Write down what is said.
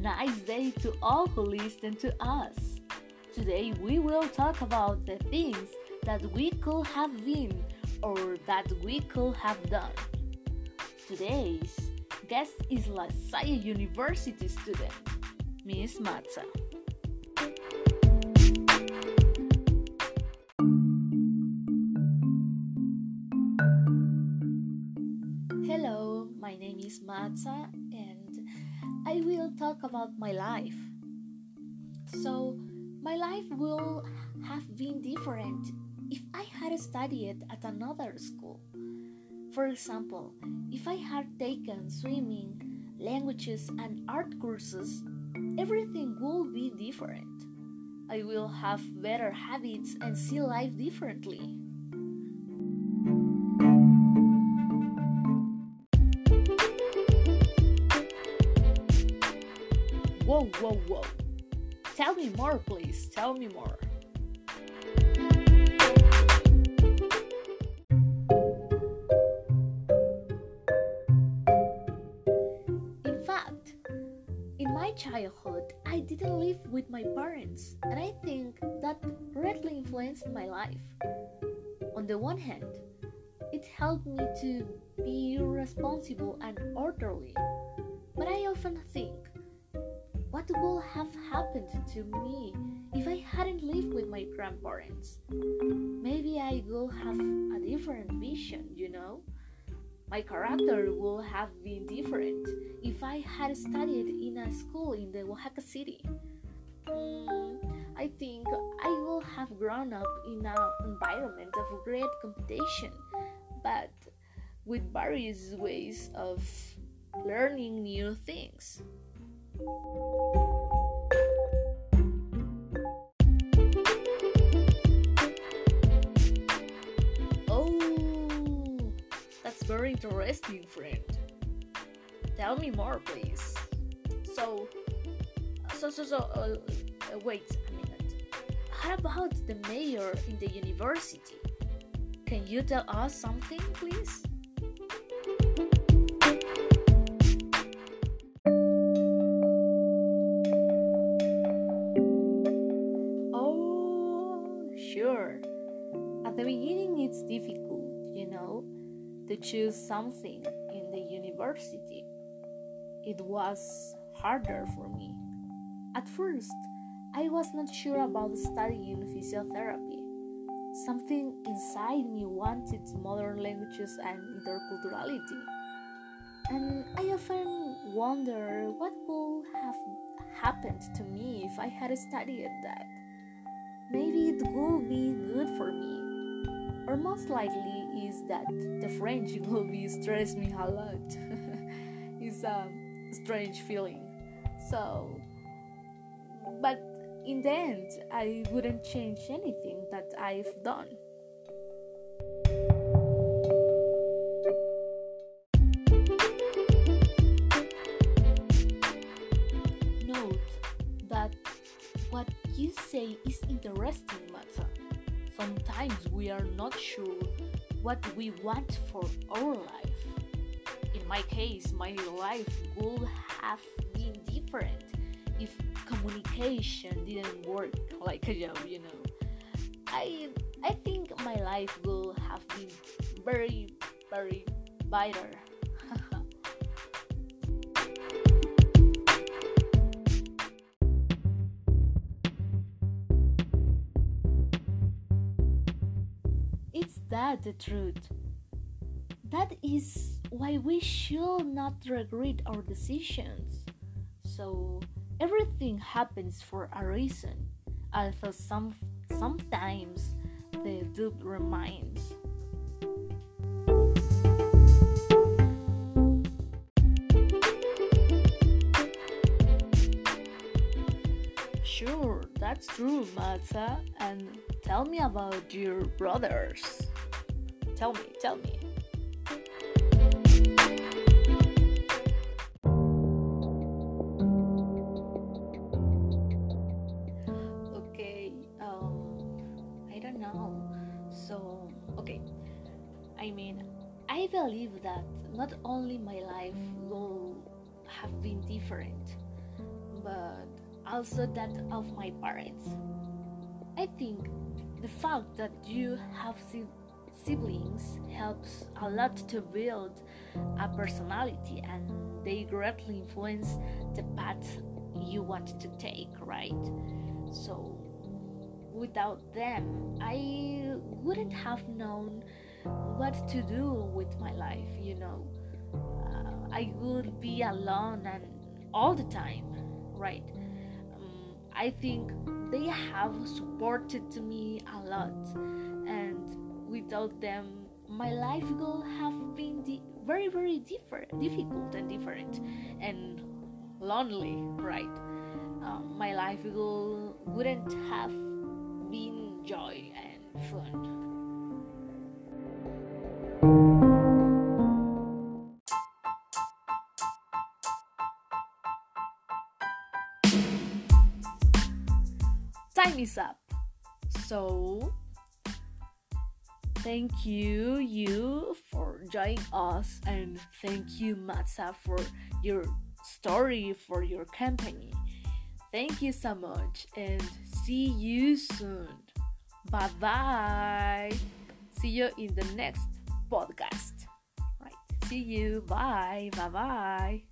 Nice day to all who listen to us. Today we will talk about the things that we could have been or that we could have done. Today's guest is La Salle University student, Miss Matza. Talk about my life. So, my life will have been different if I had studied at another school. For example, if I had taken swimming, languages, and art courses, everything will be different. I will have better habits and see life differently. Whoa, whoa, whoa. Tell me more, please. Tell me more. In fact, in my childhood, I didn't live with my parents, and I think that greatly influenced my life. On the one hand, it helped me to be responsible and orderly, but I often think, what would have happened to me if I hadn't lived with my grandparents? Maybe I would have a different vision, you know? My character would have been different if I had studied in a school in the Oaxaca city. Mm, I think I will have grown up in an environment of great competition, but with various ways of learning new things. Oh, that's very interesting, friend. Tell me more, please. So, so, so, so, uh, uh, wait a minute. How about the mayor in the university? Can you tell us something, please? At the beginning, it's difficult, you know, to choose something in the university. It was harder for me. At first, I was not sure about studying physiotherapy. Something inside me wanted modern languages and interculturality. And I often wonder what would have happened to me if I had studied that. Maybe it would be good for me. Or most likely is that the French will be stress me a lot. it's a strange feeling. So, but in the end, I wouldn't change anything that I've done. Note that what you say is interesting, Matza. Sometimes we are not sure what we want for our life. In my case, my life would have been different if communication didn't work like a job, you know. I I think my life will have been very very better. That the truth? That is why we should not regret our decisions. So everything happens for a reason. Although some sometimes the doubt remains. Sure, that's true, Matza. And tell me about your brothers. Tell me, tell me. Okay, um, I don't know. So, okay. I mean, I believe that not only my life will have been different, but also that of my parents. I think the fact that you have siblings helps a lot to build a personality and they greatly influence the path you want to take, right? So, without them, I wouldn't have known what to do with my life, you know. Uh, I would be alone and all the time, right? Um, I think they have supported me a lot, and without them, my life will have been di- very, very different, difficult and different, and lonely, right? Um, my life will wouldn't have been joy and fun. time is up. So, thank you, you, for joining us, and thank you, Matza, for your story, for your company. Thank you so much, and see you soon. Bye bye. See you in the next podcast. Right. See you. Bye. Bye bye.